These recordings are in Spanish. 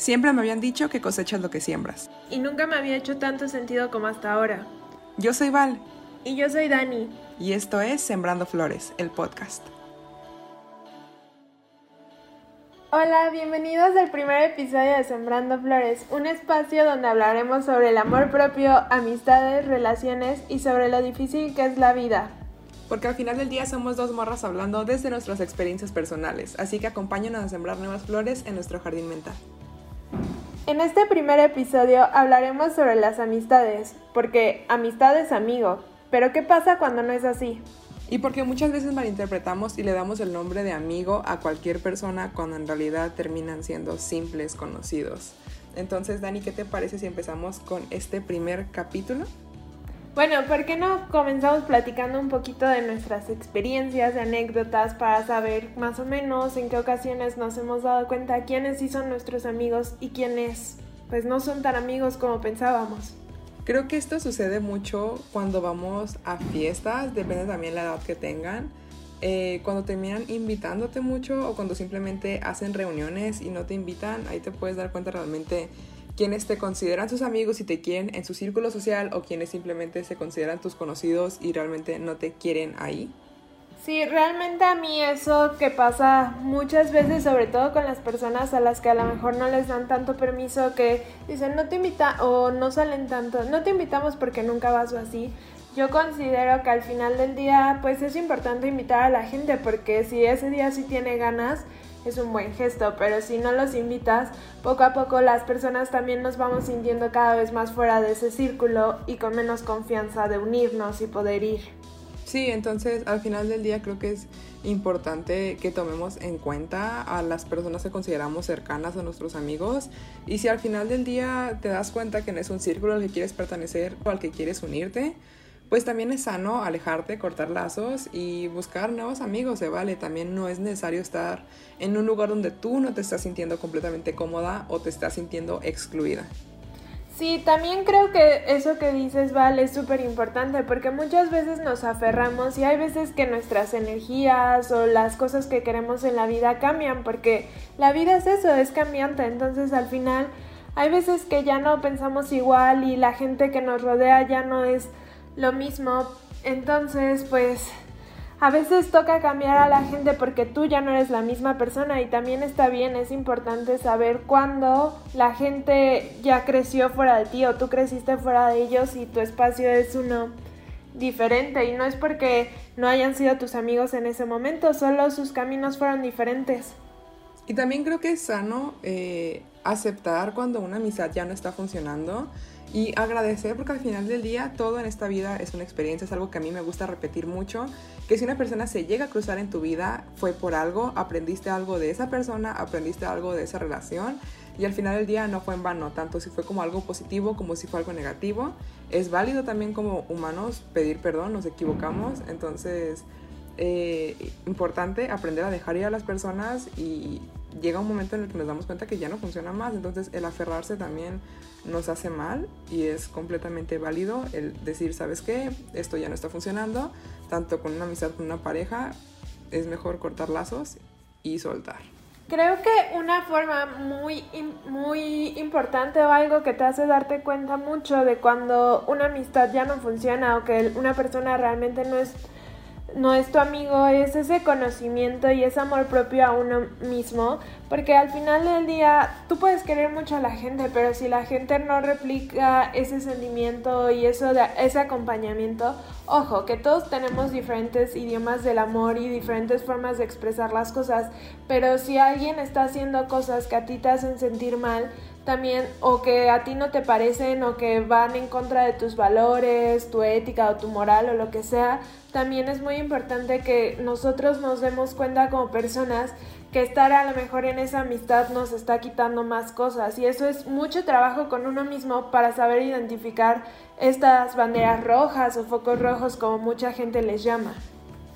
Siempre me habían dicho que cosechas lo que siembras. Y nunca me había hecho tanto sentido como hasta ahora. Yo soy Val. Y yo soy Dani. Y esto es Sembrando Flores, el podcast. Hola, bienvenidos al primer episodio de Sembrando Flores, un espacio donde hablaremos sobre el amor propio, amistades, relaciones y sobre lo difícil que es la vida. Porque al final del día somos dos morras hablando desde nuestras experiencias personales, así que acompáñanos a sembrar nuevas flores en nuestro jardín mental. En este primer episodio hablaremos sobre las amistades, porque amistad es amigo, pero ¿qué pasa cuando no es así? Y porque muchas veces malinterpretamos y le damos el nombre de amigo a cualquier persona cuando en realidad terminan siendo simples conocidos. Entonces, Dani, ¿qué te parece si empezamos con este primer capítulo? Bueno, ¿por qué no comenzamos platicando un poquito de nuestras experiencias, de anécdotas, para saber más o menos en qué ocasiones nos hemos dado cuenta quiénes sí son nuestros amigos y quiénes pues no son tan amigos como pensábamos? Creo que esto sucede mucho cuando vamos a fiestas, depende también la edad que tengan. Eh, cuando terminan invitándote mucho o cuando simplemente hacen reuniones y no te invitan, ahí te puedes dar cuenta realmente quienes te consideran sus amigos y te quieren en su círculo social o quienes simplemente se consideran tus conocidos y realmente no te quieren ahí. Sí, realmente a mí eso que pasa muchas veces, sobre todo con las personas a las que a lo mejor no les dan tanto permiso, que dicen no te invita o no salen tanto, no te invitamos porque nunca vas o así. Yo considero que al final del día pues es importante invitar a la gente porque si ese día sí tiene ganas, es un buen gesto, pero si no los invitas, poco a poco las personas también nos vamos sintiendo cada vez más fuera de ese círculo y con menos confianza de unirnos y poder ir. Sí, entonces al final del día creo que es importante que tomemos en cuenta a las personas que consideramos cercanas a nuestros amigos y si al final del día te das cuenta que no es un círculo al que quieres pertenecer o al que quieres unirte, pues también es sano alejarte, cortar lazos y buscar nuevos amigos, se vale. También no es necesario estar en un lugar donde tú no te estás sintiendo completamente cómoda o te estás sintiendo excluida. Sí, también creo que eso que dices, Val, es súper importante porque muchas veces nos aferramos y hay veces que nuestras energías o las cosas que queremos en la vida cambian porque la vida es eso, es cambiante. Entonces al final hay veces que ya no pensamos igual y la gente que nos rodea ya no es lo mismo. Entonces, pues a veces toca cambiar a la gente porque tú ya no eres la misma persona y también está bien, es importante saber cuándo la gente ya creció fuera de ti o tú creciste fuera de ellos y tu espacio es uno diferente y no es porque no hayan sido tus amigos en ese momento, solo sus caminos fueron diferentes. Y también creo que es sano eh, aceptar cuando una amistad ya no está funcionando y agradecer porque al final del día todo en esta vida es una experiencia, es algo que a mí me gusta repetir mucho, que si una persona se llega a cruzar en tu vida fue por algo, aprendiste algo de esa persona, aprendiste algo de esa relación y al final del día no fue en vano, tanto si fue como algo positivo como si fue algo negativo. Es válido también como humanos pedir perdón, nos equivocamos, entonces eh, importante aprender a dejar ir a las personas y llega un momento en el que nos damos cuenta que ya no funciona más, entonces el aferrarse también nos hace mal y es completamente válido el decir, ¿sabes qué? Esto ya no está funcionando, tanto con una amistad con una pareja, es mejor cortar lazos y soltar. Creo que una forma muy, muy importante o algo que te hace darte cuenta mucho de cuando una amistad ya no funciona o que una persona realmente no es no es tu amigo, es ese conocimiento y ese amor propio a uno mismo, porque al final del día tú puedes querer mucho a la gente, pero si la gente no replica ese sentimiento y eso ese acompañamiento, ojo, que todos tenemos diferentes idiomas del amor y diferentes formas de expresar las cosas, pero si alguien está haciendo cosas que a ti te hacen sentir mal, también o que a ti no te parecen o que van en contra de tus valores, tu ética o tu moral o lo que sea, también es muy importante que nosotros nos demos cuenta como personas que estar a lo mejor en esa amistad nos está quitando más cosas y eso es mucho trabajo con uno mismo para saber identificar estas banderas rojas o focos rojos como mucha gente les llama.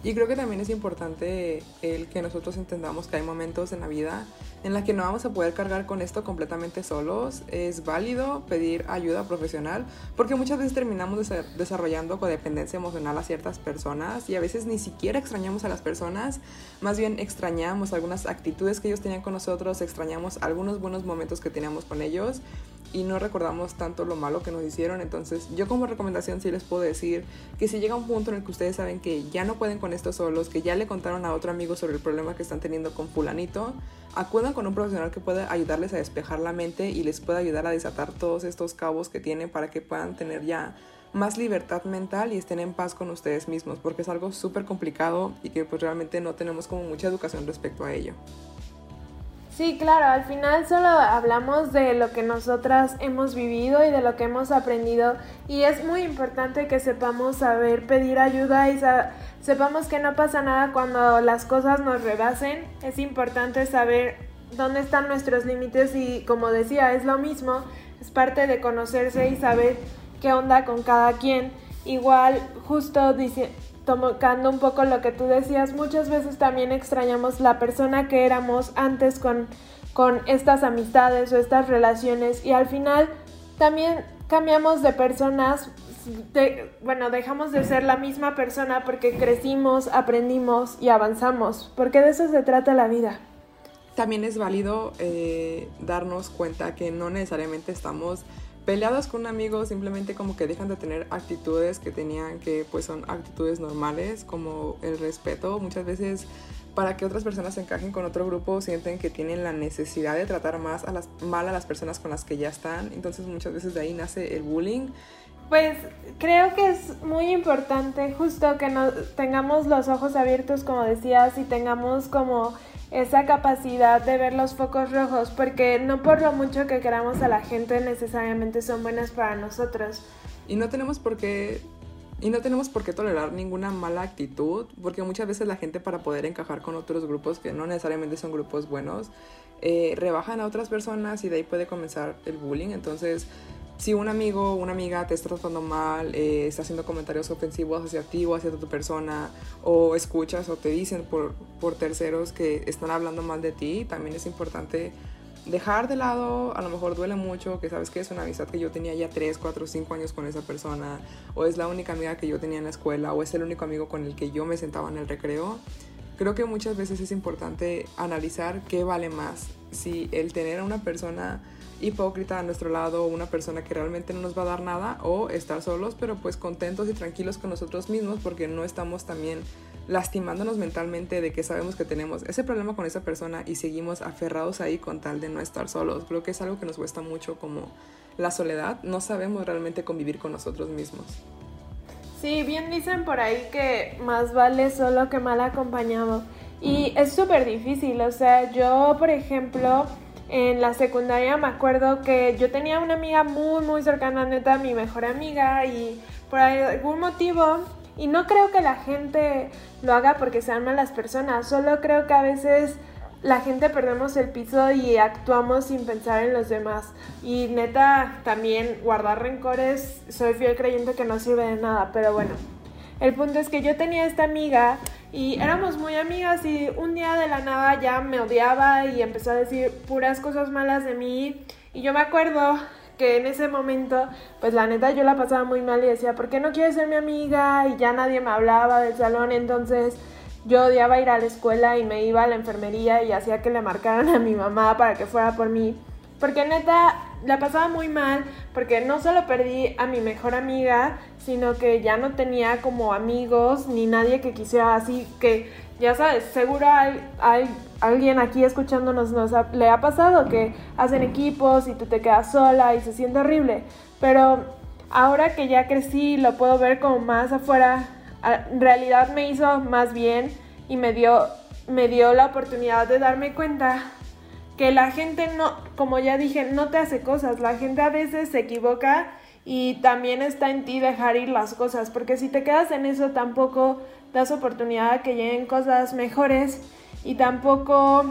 Y creo que también es importante el que nosotros entendamos que hay momentos en la vida en la que no vamos a poder cargar con esto completamente solos. Es válido pedir ayuda profesional porque muchas veces terminamos desarrollando codependencia emocional a ciertas personas y a veces ni siquiera extrañamos a las personas, más bien extrañamos algunas actitudes que ellos tenían con nosotros, extrañamos algunos buenos momentos que teníamos con ellos y no recordamos tanto lo malo que nos hicieron. Entonces yo como recomendación sí les puedo decir que si llega un punto en el que ustedes saben que ya no pueden con esto solos, que ya le contaron a otro amigo sobre el problema que están teniendo con fulanito, acudan con un profesional que pueda ayudarles a despejar la mente y les pueda ayudar a desatar todos estos cabos que tienen para que puedan tener ya más libertad mental y estén en paz con ustedes mismos, porque es algo súper complicado y que pues realmente no tenemos como mucha educación respecto a ello. Sí, claro, al final solo hablamos de lo que nosotras hemos vivido y de lo que hemos aprendido y es muy importante que sepamos saber pedir ayuda y sepamos que no pasa nada cuando las cosas nos rebasen. Es importante saber dónde están nuestros límites y como decía, es lo mismo, es parte de conocerse y saber qué onda con cada quien. Igual, justo dice, tocando un poco lo que tú decías, muchas veces también extrañamos la persona que éramos antes con, con estas amistades o estas relaciones y al final también cambiamos de personas, bueno, dejamos de ser la misma persona porque crecimos, aprendimos y avanzamos, porque de eso se trata la vida. También es válido eh, darnos cuenta que no necesariamente estamos peleados con un amigo simplemente como que dejan de tener actitudes que tenían que pues son actitudes normales como el respeto. Muchas veces para que otras personas se encajen con otro grupo sienten que tienen la necesidad de tratar más mal a las personas con las que ya están. Entonces muchas veces de ahí nace el bullying. Pues creo que es muy importante justo que no tengamos los ojos abiertos como decías y tengamos como esa capacidad de ver los focos rojos, porque no por lo mucho que queramos a la gente necesariamente son buenas para nosotros. Y no tenemos por qué y no tenemos por qué tolerar ninguna mala actitud, porque muchas veces la gente para poder encajar con otros grupos que no necesariamente son grupos buenos, eh, rebajan a otras personas y de ahí puede comenzar el bullying. Entonces, si un amigo o una amiga te está tratando mal, eh, está haciendo comentarios ofensivos hacia ti o hacia tu persona, o escuchas o te dicen por, por terceros que están hablando mal de ti, también es importante dejar de lado, a lo mejor duele mucho, que sabes que es una amistad que yo tenía ya 3, 4, 5 años con esa persona, o es la única amiga que yo tenía en la escuela, o es el único amigo con el que yo me sentaba en el recreo. Creo que muchas veces es importante analizar qué vale más, si el tener a una persona hipócrita a nuestro lado, una persona que realmente no nos va a dar nada, o estar solos, pero pues contentos y tranquilos con nosotros mismos porque no estamos también lastimándonos mentalmente de que sabemos que tenemos ese problema con esa persona y seguimos aferrados ahí con tal de no estar solos. Creo que es algo que nos cuesta mucho como la soledad, no sabemos realmente convivir con nosotros mismos. Sí, bien dicen por ahí que más vale solo que mal acompañado. Y es súper difícil, o sea, yo por ejemplo en la secundaria me acuerdo que yo tenía una amiga muy, muy cercana, neta, mi mejor amiga, y por algún motivo, y no creo que la gente lo haga porque sean malas personas, solo creo que a veces la gente perdemos el piso y actuamos sin pensar en los demás. Y neta, también guardar rencores, soy fiel creyente que no sirve de nada, pero bueno. El punto es que yo tenía esta amiga y éramos muy amigas y un día de la nada ya me odiaba y empezó a decir puras cosas malas de mí. Y yo me acuerdo que en ese momento, pues la neta yo la pasaba muy mal y decía, ¿por qué no quieres ser mi amiga? Y ya nadie me hablaba del salón, entonces yo odiaba ir a la escuela y me iba a la enfermería y hacía que le marcaran a mi mamá para que fuera por mí. Porque neta, la pasaba muy mal, porque no solo perdí a mi mejor amiga, sino que ya no tenía como amigos ni nadie que quisiera así que, ya sabes, seguro hay, hay alguien aquí escuchándonos nos le ha pasado que hacen equipos y tú te quedas sola y se siente horrible. Pero ahora que ya crecí, lo puedo ver como más afuera, en realidad me hizo más bien y me dio, me dio la oportunidad de darme cuenta que la gente no, como ya dije, no te hace cosas, la gente a veces se equivoca y también está en ti dejar ir las cosas, porque si te quedas en eso tampoco das oportunidad a que lleguen cosas mejores y tampoco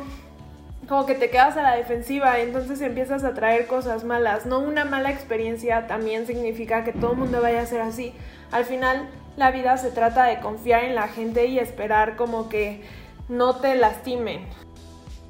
como que te quedas a la defensiva, entonces empiezas a traer cosas malas. No una mala experiencia también significa que todo el mundo vaya a ser así. Al final la vida se trata de confiar en la gente y esperar como que no te lastimen.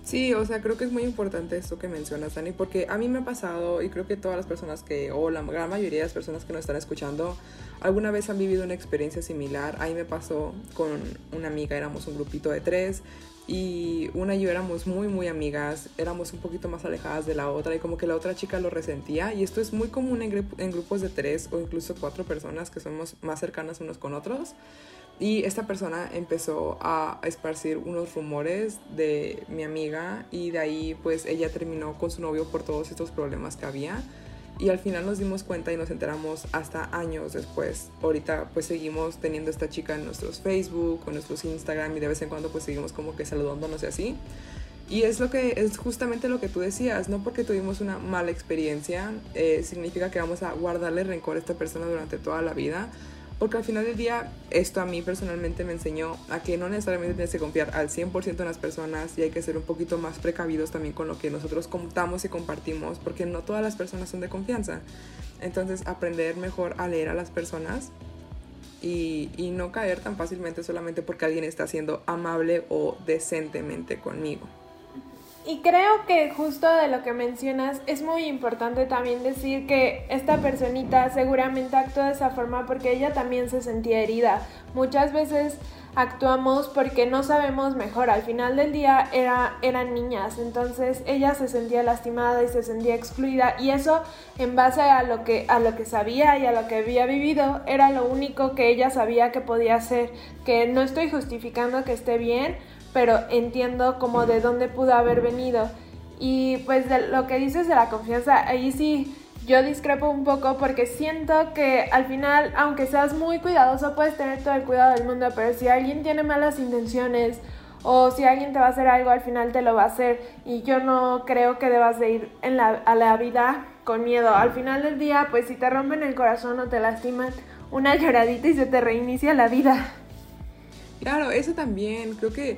Sí, o sea, creo que es muy importante esto que mencionas, Dani, porque a mí me ha pasado y creo que todas las personas que, o la gran mayoría de las personas que nos están escuchando, alguna vez han vivido una experiencia similar. A mí me pasó con una amiga, éramos un grupito de tres y una y yo éramos muy, muy amigas, éramos un poquito más alejadas de la otra y como que la otra chica lo resentía y esto es muy común en, en grupos de tres o incluso cuatro personas que somos más cercanas unos con otros. Y esta persona empezó a esparcir unos rumores de mi amiga y de ahí pues ella terminó con su novio por todos estos problemas que había. Y al final nos dimos cuenta y nos enteramos hasta años después. Ahorita pues seguimos teniendo esta chica en nuestros Facebook, en nuestros Instagram y de vez en cuando pues seguimos como que saludándonos y así. Y es lo que es justamente lo que tú decías, no porque tuvimos una mala experiencia eh, significa que vamos a guardarle rencor a esta persona durante toda la vida porque al final del día, esto a mí personalmente me enseñó a que no necesariamente tienes que confiar al 100% en las personas y hay que ser un poquito más precavidos también con lo que nosotros contamos y compartimos, porque no todas las personas son de confianza. Entonces, aprender mejor a leer a las personas y, y no caer tan fácilmente solamente porque alguien está siendo amable o decentemente conmigo. Y creo que justo de lo que mencionas es muy importante también decir que esta personita seguramente actuó de esa forma porque ella también se sentía herida. Muchas veces actuamos porque no sabemos mejor. Al final del día era, eran niñas, entonces ella se sentía lastimada y se sentía excluida y eso en base a lo que, a lo que sabía y a lo que había vivido era lo único que ella sabía que podía hacer. Que no estoy justificando que esté bien pero entiendo como de dónde pudo haber venido. Y pues de lo que dices de la confianza, ahí sí yo discrepo un poco porque siento que al final, aunque seas muy cuidadoso, puedes tener todo el cuidado del mundo, pero si alguien tiene malas intenciones o si alguien te va a hacer algo, al final te lo va a hacer. Y yo no creo que debas de ir a la vida con miedo. Al final del día, pues si te rompen el corazón o te lastiman, una lloradita y se te reinicia la vida. Claro, eso también, creo que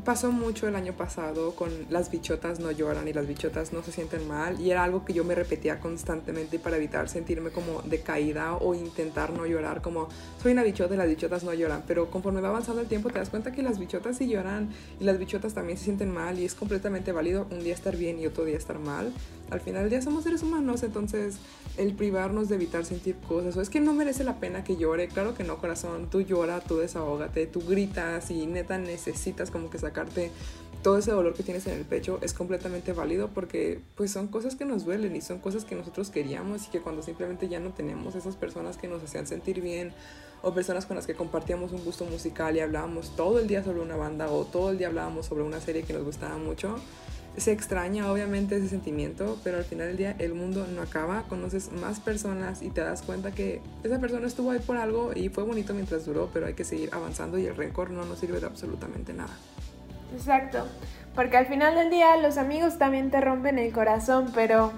pasó mucho el año pasado con las bichotas no lloran y las bichotas no se sienten mal y era algo que yo me repetía constantemente para evitar sentirme como decaída o intentar no llorar como soy una bichota y las bichotas no lloran pero conforme va avanzando el tiempo te das cuenta que las bichotas sí lloran y las bichotas también se sienten mal y es completamente válido un día estar bien y otro día estar mal. Al final del día somos seres humanos entonces el privarnos de evitar sentir cosas o es que no merece la pena que llore claro que no corazón tú llora tú desahógate tú gritas y neta necesitas como que sacarte todo ese dolor que tienes en el pecho es completamente válido porque pues son cosas que nos duelen y son cosas que nosotros queríamos y que cuando simplemente ya no tenemos esas personas que nos hacían sentir bien o personas con las que compartíamos un gusto musical y hablábamos todo el día sobre una banda o todo el día hablábamos sobre una serie que nos gustaba mucho, se extraña obviamente ese sentimiento, pero al final del día el mundo no acaba, conoces más personas y te das cuenta que esa persona estuvo ahí por algo y fue bonito mientras duró, pero hay que seguir avanzando y el rencor no nos sirve de absolutamente nada. Exacto, porque al final del día los amigos también te rompen el corazón, pero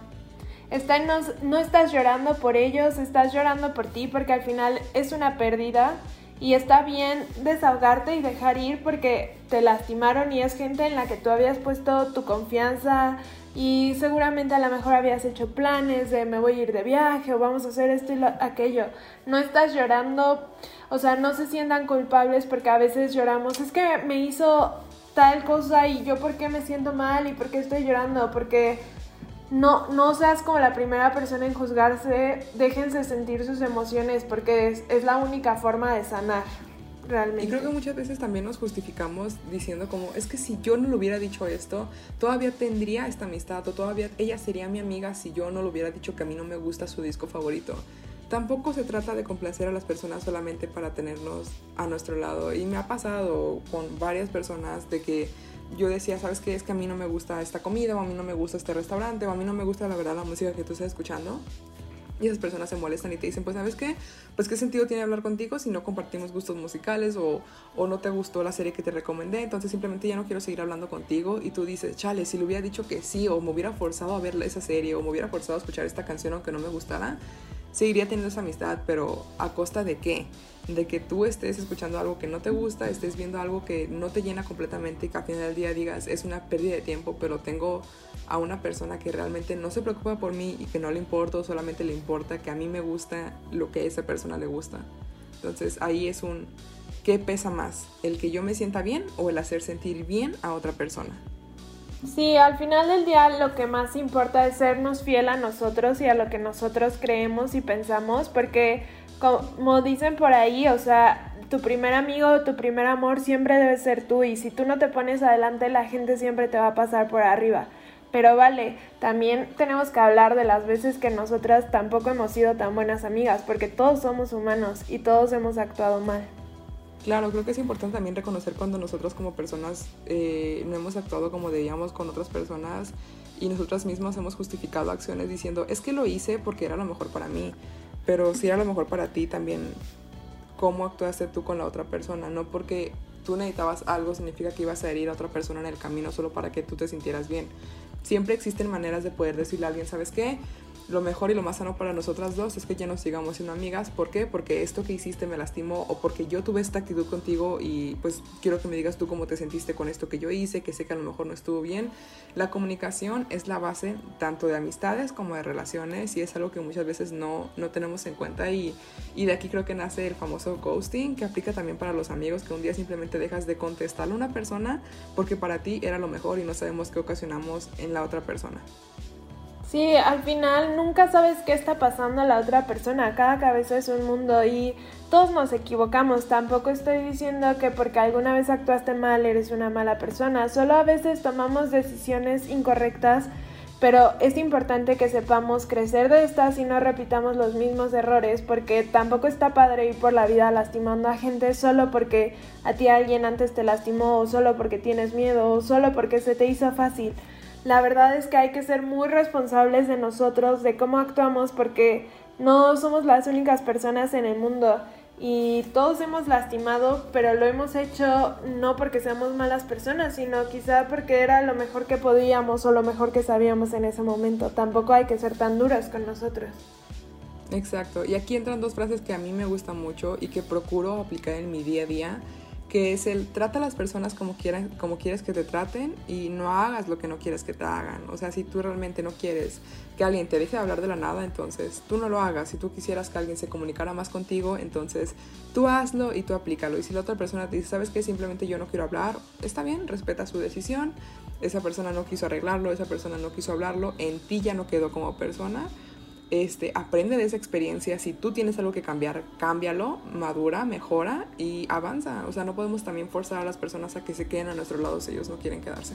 no, no estás llorando por ellos, estás llorando por ti porque al final es una pérdida y está bien desahogarte y dejar ir porque te lastimaron y es gente en la que tú habías puesto tu confianza y seguramente a lo mejor habías hecho planes de me voy a ir de viaje o vamos a hacer esto y aquello. No estás llorando, o sea, no se sientan culpables porque a veces lloramos, es que me hizo tal cosa y yo por qué me siento mal y por qué estoy llorando, porque no, no seas como la primera persona en juzgarse, déjense sentir sus emociones porque es, la única forma de sanar. Realmente. Y creo que muchas veces también nos justificamos diciendo como, es que si yo no le hubiera dicho esto, todavía tendría esta amistad o todavía ella sería mi amiga si yo no le hubiera dicho que a mí no me gusta su disco favorito. Tampoco se trata de complacer a las personas solamente para tenernos a nuestro lado. Y me ha pasado con varias personas de que yo decía, ¿sabes qué? Es que a mí no me gusta esta comida, o a mí no me gusta este restaurante, o a mí no me gusta la verdad la música que tú estás escuchando. Y esas personas se molestan y te dicen, pues sabes qué, pues qué sentido tiene hablar contigo si no compartimos gustos musicales o, o, no te gustó la serie que te recomendé, entonces simplemente ya no quiero seguir hablando contigo y tú dices, chale, si le hubiera dicho que sí o me hubiera forzado a ver esa serie o me hubiera forzado a escuchar esta canción aunque no me gustara, seguiría teniendo esa amistad, pero ¿a costa de qué? De que tú estés escuchando algo que no te gusta, estés viendo algo que no te llena completamente y que al final del día digas, es una pérdida de tiempo, pero tengo a una persona que realmente no se preocupa por mí y que no le importa, solamente le importa que a mí me gusta lo que a esa persona le gusta. Entonces ahí es un, ¿qué pesa más? ¿El que yo me sienta bien o el hacer sentir bien a otra persona? Sí, al final del día lo que más importa es sernos fiel a nosotros y a lo que nosotros creemos y pensamos, porque como dicen por ahí, o sea, tu primer amigo, tu primer amor siempre debe ser tú y si tú no te pones adelante la gente siempre te va a pasar por arriba. Pero vale, también tenemos que hablar de las veces que nosotras tampoco hemos sido tan buenas amigas, porque todos somos humanos y todos hemos actuado mal. Claro, creo que es importante también reconocer cuando nosotros como personas eh, no hemos actuado como debíamos con otras personas y nosotras mismas hemos justificado acciones diciendo, es que lo hice porque era lo mejor para mí, pero si era lo mejor para ti también, ¿cómo actuaste tú con la otra persona? No porque tú necesitabas algo significa que ibas a herir a otra persona en el camino solo para que tú te sintieras bien. Siempre existen maneras de poder decirle a alguien, ¿sabes qué? Lo mejor y lo más sano para nosotras dos es que ya nos sigamos siendo amigas. ¿Por qué? Porque esto que hiciste me lastimó o porque yo tuve esta actitud contigo y pues quiero que me digas tú cómo te sentiste con esto que yo hice, que sé que a lo mejor no estuvo bien. La comunicación es la base tanto de amistades como de relaciones y es algo que muchas veces no, no tenemos en cuenta y, y de aquí creo que nace el famoso ghosting que aplica también para los amigos que un día simplemente dejas de contestarle a una persona porque para ti era lo mejor y no sabemos qué ocasionamos en la otra persona. Sí, al final nunca sabes qué está pasando a la otra persona, cada cabeza es un mundo y todos nos equivocamos, tampoco estoy diciendo que porque alguna vez actuaste mal eres una mala persona, solo a veces tomamos decisiones incorrectas, pero es importante que sepamos crecer de estas y no repitamos los mismos errores porque tampoco está padre ir por la vida lastimando a gente solo porque a ti alguien antes te lastimó o solo porque tienes miedo o solo porque se te hizo fácil. La verdad es que hay que ser muy responsables de nosotros, de cómo actuamos, porque no somos las únicas personas en el mundo y todos hemos lastimado, pero lo hemos hecho no porque seamos malas personas, sino quizá porque era lo mejor que podíamos o lo mejor que sabíamos en ese momento. Tampoco hay que ser tan duras con nosotros. Exacto, y aquí entran dos frases que a mí me gustan mucho y que procuro aplicar en mi día a día que es el trata a las personas como, quieran, como quieres que te traten y no hagas lo que no quieres que te hagan. O sea, si tú realmente no quieres que alguien te deje de hablar de la nada, entonces tú no lo hagas. Si tú quisieras que alguien se comunicara más contigo, entonces tú hazlo y tú aplícalo. Y si la otra persona te dice, sabes que simplemente yo no quiero hablar, está bien, respeta su decisión. Esa persona no quiso arreglarlo, esa persona no quiso hablarlo, en ti ya no quedó como persona este, aprende de esa experiencia. Si tú tienes algo que cambiar, cámbialo, madura, mejora y avanza. O sea, no podemos también forzar a las personas a que se queden a nuestro lado si ellos no quieren quedarse.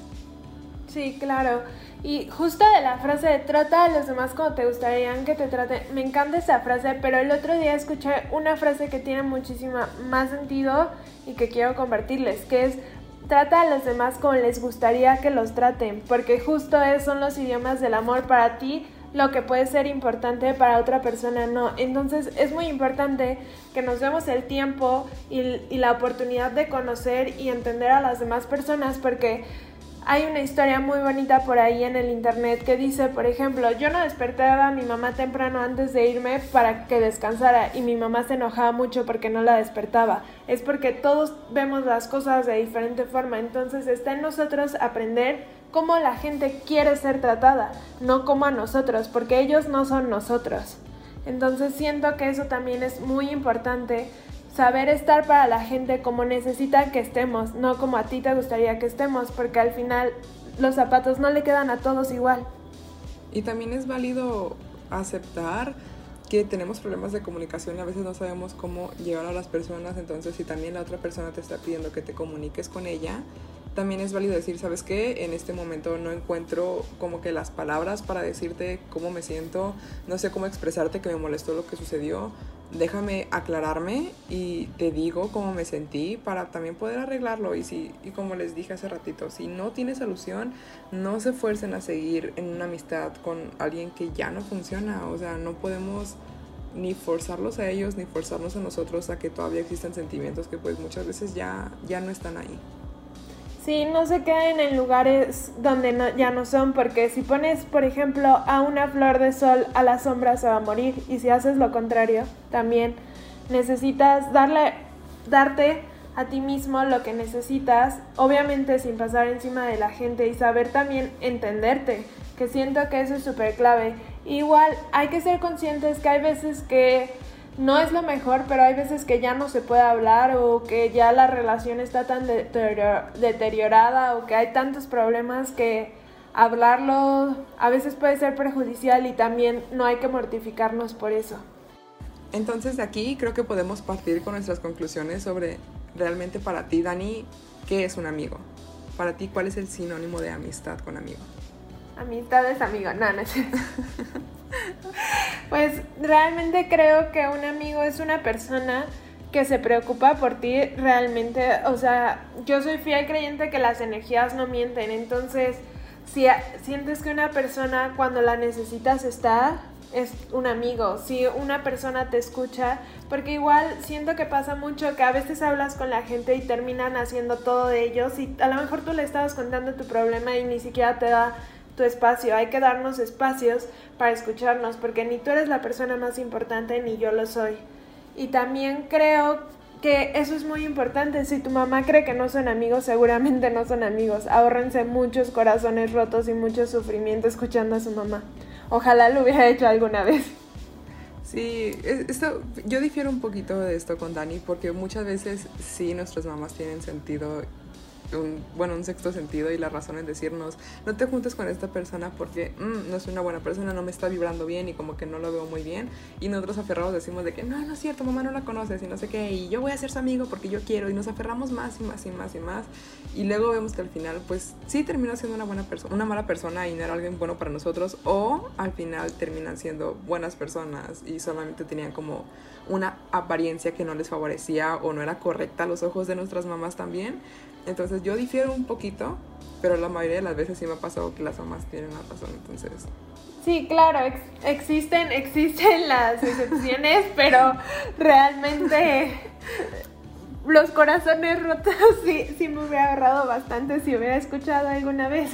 Sí, claro. Y justo de la frase de trata a los demás como te gustaría que te traten, me encanta esa frase, pero el otro día escuché una frase que tiene muchísima más sentido y que quiero compartirles, que es trata a los demás como les gustaría que los traten, porque justo esos son los idiomas del amor para ti lo que puede ser importante para otra persona no. Entonces es muy importante que nos demos el tiempo y, la oportunidad de conocer y entender a las demás personas porque hay una historia muy bonita por ahí en el internet que dice, por ejemplo, yo no despertaba a mi mamá temprano antes de irme para que descansara y mi mamá se enojaba mucho porque no la despertaba. Es porque todos vemos las cosas de diferente forma, entonces está en nosotros aprender cómo la gente quiere ser tratada, no como a nosotros, porque ellos no son nosotros. Entonces siento que eso también es muy importante, saber estar para la gente como necesita que estemos, no como a ti te gustaría que estemos, porque al final los zapatos no le quedan a todos igual. Y también es válido aceptar que tenemos problemas de comunicación y a veces no sabemos cómo llegar a las personas, entonces si también la otra persona te está pidiendo que te comuniques con ella, también es válido decir, ¿sabes qué? En este momento no encuentro como que las palabras para decirte cómo me siento, no sé cómo expresarte que me molestó lo que sucedió. Déjame aclararme y te digo cómo me sentí para también poder arreglarlo. Y, si, y como les dije hace ratito, si no tienes solución, no se fuercen a seguir en una amistad con alguien que ya no funciona. O sea, no podemos ni forzarlos a ellos ni forzarnos a nosotros a que todavía existan sentimientos que pues muchas veces ya, ya no están ahí. Sí, no se queden en lugares donde ya no son, porque si pones, por ejemplo, a una flor de sol a la sombra se va a morir, y si haces lo contrario, también necesitas darle, darte a ti mismo lo que necesitas, obviamente sin pasar encima de la gente y saber también entenderte, que siento que eso es súper clave. Igual hay que ser conscientes que hay veces que no es lo mejor, pero hay veces que ya no se puede hablar o que ya la relación está tan deteriorada o que hay tantos problemas que hablarlo a veces puede ser perjudicial y también no hay que mortificarnos por eso. Entonces de aquí creo que podemos partir con nuestras conclusiones sobre realmente para ti, Dani, ¿qué es un amigo? Para ti, ¿cuál es el sinónimo de amistad con amigo? Amistad es amigo, no, no es Pues realmente creo que un amigo es una persona que se preocupa por ti realmente, o sea, yo soy fiel creyente que las energías no mienten, entonces si sientes que una persona cuando la necesitas está, es un amigo, si una persona te escucha, porque igual siento que pasa mucho que a veces hablas con la gente y terminan haciendo todo de ellos y a lo mejor tú le estabas contando tu problema y ni siquiera te da tu espacio, hay que darnos espacios para escucharnos, porque ni tú eres la persona más importante ni yo lo soy. Y también creo que eso es muy importante. Si tu mamá cree que no son amigos, seguramente no son amigos. Ahórrense muchos corazones rotos y mucho sufrimiento escuchando a su mamá. Ojalá lo hubiera hecho alguna vez. Sí, esto, yo difiero un poquito de esto con Dani porque muchas veces sí nuestras mamás tienen sentido un, bueno, un sexto sentido y la razón en decirnos, no te juntes con esta persona porque mm, no es una buena persona, no me está vibrando bien y como que no lo veo muy bien. Y nosotros aferrados decimos de que no, no es cierto, mamá no la conoces y no sé qué, y yo voy a ser su amigo porque yo quiero y nos aferramos más y más y más y más. Y luego vemos que al final, pues sí termina siendo una buena persona, una mala persona y no era alguien bueno para nosotros, o al final terminan siendo buenas personas y solamente tenían como una apariencia que no les favorecía o no era correcta a los ojos de nuestras mamás también. Entonces yo difiero un poquito, pero la mayoría de las veces sí me ha pasado que las mamás tienen la razón, entonces... Sí, claro, existen, existen las excepciones, pero realmente los corazones rotos sí, sí me hubiera ahorrado bastante si hubiera escuchado alguna vez.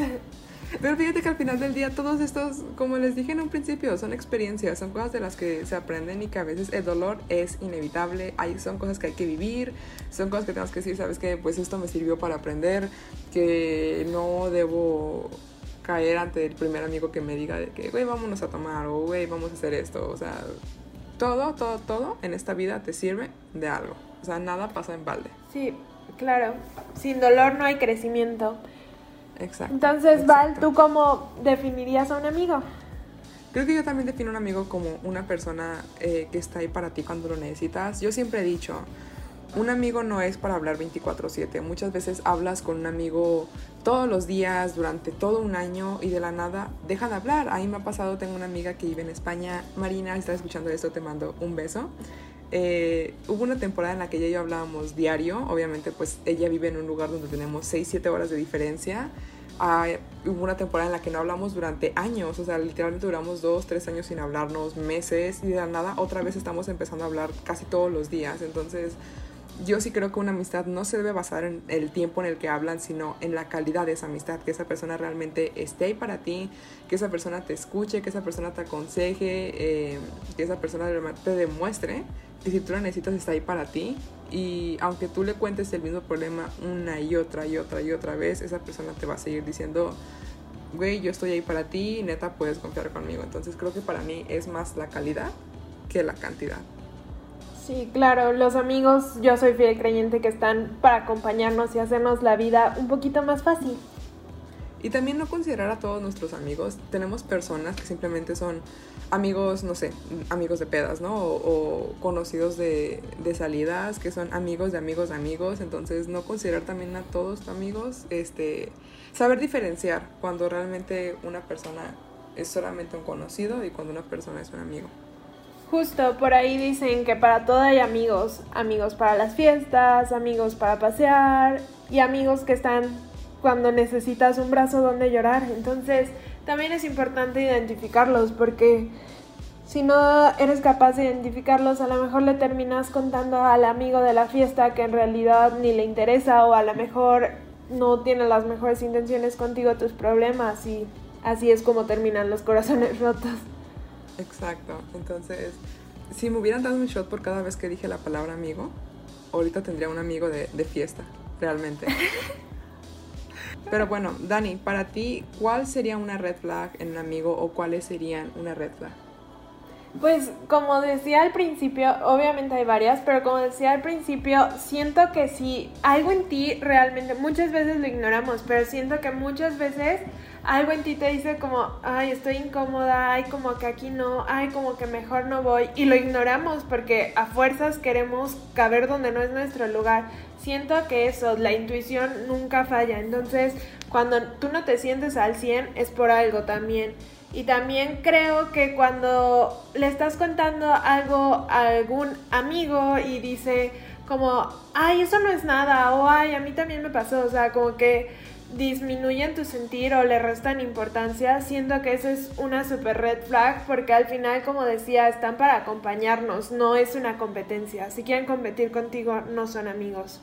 Pero fíjate que al final del día todos estos, como les dije en un principio, son experiencias, son cosas de las que se aprenden y que a veces el dolor es inevitable, hay, son cosas que hay que vivir, son cosas que tenemos que decir, sabes que pues esto me sirvió para aprender, que no debo caer ante el primer amigo que me diga de que, güey, vámonos a tomar o, güey, vamos a hacer esto, o sea, todo, todo, todo en esta vida te sirve de algo, o sea, nada pasa en balde. Sí, claro, sin dolor no hay crecimiento. Exacto. Entonces, Val, ¿tú cómo definirías a un amigo? Creo que yo también defino a un amigo como una persona eh, que está ahí para ti cuando lo necesitas. Yo siempre he dicho, un amigo no es para hablar 24/7. Muchas veces hablas con un amigo todos los días, durante todo un año y de la nada deja de hablar. Ahí me ha pasado, tengo una amiga que vive en España. Marina, si estás escuchando esto, te mando un beso. Eh, hubo una temporada en la que ella y yo hablábamos diario, obviamente pues ella vive en un lugar donde tenemos 6-7 horas de diferencia. Ah, hubo una temporada en la que no hablamos durante años, o sea, literalmente duramos 2, 3 años sin hablarnos, meses, y de nada otra vez estamos empezando a hablar casi todos los días. Entonces, yo sí creo que una amistad no se debe basar en el tiempo en el que hablan, sino en la calidad de esa amistad, que esa persona realmente esté ahí para ti, que esa persona te escuche, que esa persona te aconseje, eh, que esa persona te demuestre y si tú la necesitas está ahí para ti y aunque tú le cuentes el mismo problema una y otra y otra y otra vez, esa persona te va a seguir diciendo, güey, yo estoy ahí para ti, neta puedes confiar conmigo. Entonces creo que para mí es más la calidad que la cantidad. Sí, claro, los amigos, yo soy fiel creyente que están para acompañarnos y hacernos la vida un poquito más fácil. Y también no considerar a todos nuestros amigos. Tenemos personas que simplemente son amigos, no sé, amigos de pedas, ¿no? O, conocidos de, de, salidas, que son amigos de amigos de amigos. Entonces, no considerar también a todos amigos. Este, saber diferenciar cuando realmente una persona es solamente un conocido y cuando una persona es un amigo. Justo, por ahí dicen que para todo hay amigos. Amigos para las fiestas, amigos para pasear y amigos que están cuando necesitas un brazo donde llorar. Entonces, también es importante identificarlos porque si no eres capaz de identificarlos, a lo mejor le terminas contando al amigo de la fiesta que en realidad ni le interesa o a lo mejor no tiene las mejores intenciones contigo tus problemas y así es como terminan los corazones rotos. Exacto, entonces si me hubieran dado un shot por cada vez que dije la palabra amigo, ahorita tendría un amigo de, de fiesta, realmente. Pero bueno, Dani, para ti, ¿cuál sería una red flag en un amigo o cuáles serían una red flag? Pues como decía al principio, obviamente hay varias, pero como decía al principio, siento que si algo en ti realmente, muchas veces lo ignoramos, pero siento que muchas veces algo en ti te dice como, ay, estoy incómoda, ay, como que aquí no, ay, como que mejor no voy, y lo ignoramos porque a fuerzas queremos caber donde no es nuestro lugar. Siento que eso, la intuición nunca falla, entonces cuando tú no te sientes al 100 es por algo también. Y también creo que cuando le estás contando algo a algún amigo y dice como, ay, eso no es nada, o ay, a mí también me pasó, o sea, como que disminuyen tu sentir o le restan importancia, siento que eso es una super red flag porque al final, como decía, están para acompañarnos, no es una competencia. Si quieren competir contigo, no son amigos.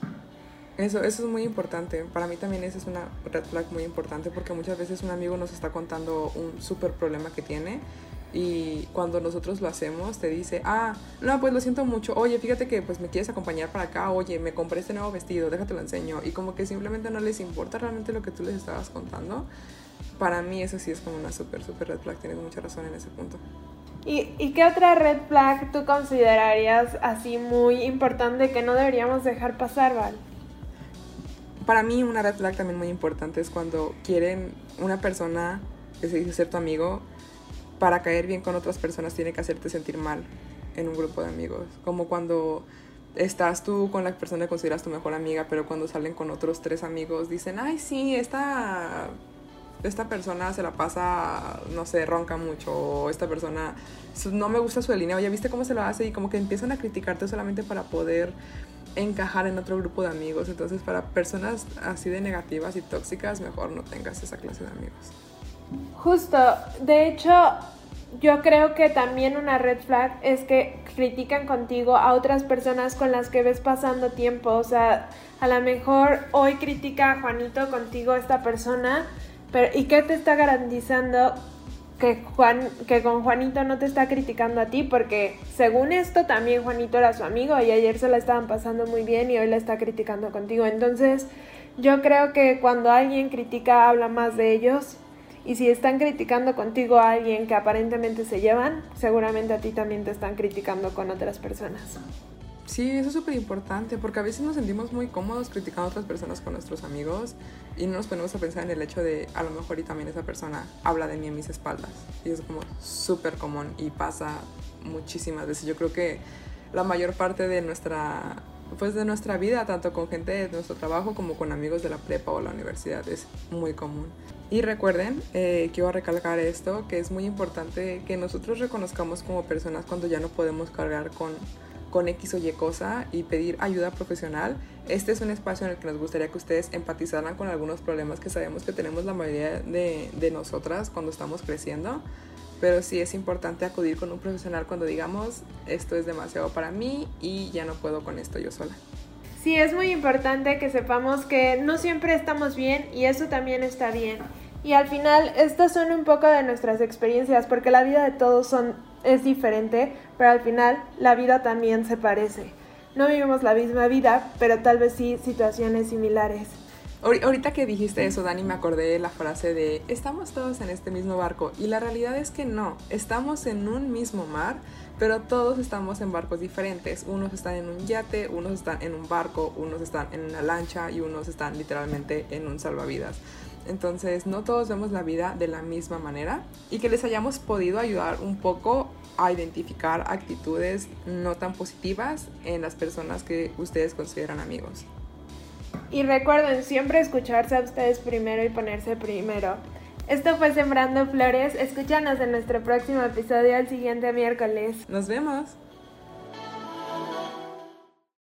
Eso, eso es muy importante. Para mí también esa es una red flag muy importante porque muchas veces un amigo nos está contando un súper problema que tiene y cuando nosotros lo hacemos te dice, ah, no, pues lo siento mucho, oye, fíjate que pues me quieres acompañar para acá, oye, me compré este nuevo vestido, déjate lo enseño y como que simplemente no les importa realmente lo que tú les estabas contando. Para mí eso sí es como una súper, súper red flag, tienes mucha razón en ese punto. ¿Y, ¿Y qué otra red flag tú considerarías así muy importante que no deberíamos dejar pasar, Val? para mí una red flag también muy importante es cuando quieren una persona que se dice ser tu amigo, para caer bien con otras personas tiene que hacerte sentir mal en un grupo de amigos. Como cuando estás tú con la persona que consideras tu mejor amiga, pero cuando salen con otros tres amigos dicen, ay sí, esta, esta persona se la pasa, no sé, ronca mucho, o esta persona no me gusta su línea, oye, ¿viste cómo se lo hace? Y como que empiezan a criticarte solamente para poder encajar en otro grupo de amigos. Entonces, para personas así de negativas y tóxicas, mejor no tengas esa clase de amigos. Justo, de hecho, yo creo que también una red flag es que critican contigo a otras personas con las que ves pasando tiempo. O sea, a lo mejor hoy critica a Juanito contigo esta persona, pero ¿y qué te está garantizando que, Juan, que con Juanito no te está criticando a ti, porque según esto también Juanito era su amigo y ayer se la estaban pasando muy bien y hoy la está criticando contigo. Entonces yo creo que cuando alguien critica habla más de ellos y si están criticando contigo a alguien que aparentemente se llevan, seguramente a ti también te están criticando con otras personas. Sí, eso es súper importante porque a veces nos sentimos muy cómodos criticando a otras personas con nuestros amigos y no nos ponemos a pensar en el hecho de a lo mejor y también esa persona habla de mí en mis espaldas. Y es como súper común y pasa muchísimas veces. Yo creo que la mayor parte de nuestra, pues de nuestra vida, tanto con gente de nuestro trabajo como con amigos de la prepa o la universidad, es muy común. Y recuerden, eh, quiero recalcar esto, que es muy importante que nosotros reconozcamos como personas cuando ya no podemos cargar con con X o Y cosa y pedir ayuda profesional. Este es un espacio en el que nos gustaría que ustedes empatizaran con algunos problemas que sabemos que tenemos la mayoría de, de nosotras cuando estamos creciendo. Pero sí es importante acudir con un profesional cuando digamos esto es demasiado para mí y ya no puedo con esto yo sola. Sí, es muy importante que sepamos que no siempre estamos bien y eso también está bien. Y al final, estas son un poco de nuestras experiencias, porque la vida de todos son es diferente, pero al final la vida también se parece. No vivimos la misma vida, pero tal vez sí situaciones similares. Ahorita que dijiste eso, Dani, me acordé de la frase de estamos todos en este mismo barco y la realidad es que no, estamos en un mismo mar, pero todos estamos en barcos diferentes. Unos están en un yate, unos están en un barco, unos están en una lancha y unos están literalmente en un salvavidas. Entonces, no todos vemos la vida de la misma manera y que les hayamos podido ayudar un poco a identificar actitudes no tan positivas en las personas que ustedes consideran amigos. Y recuerden siempre escucharse a ustedes primero y ponerse primero. Esto fue Sembrando Flores. Escúchanos en nuestro próximo episodio el siguiente miércoles. Nos vemos.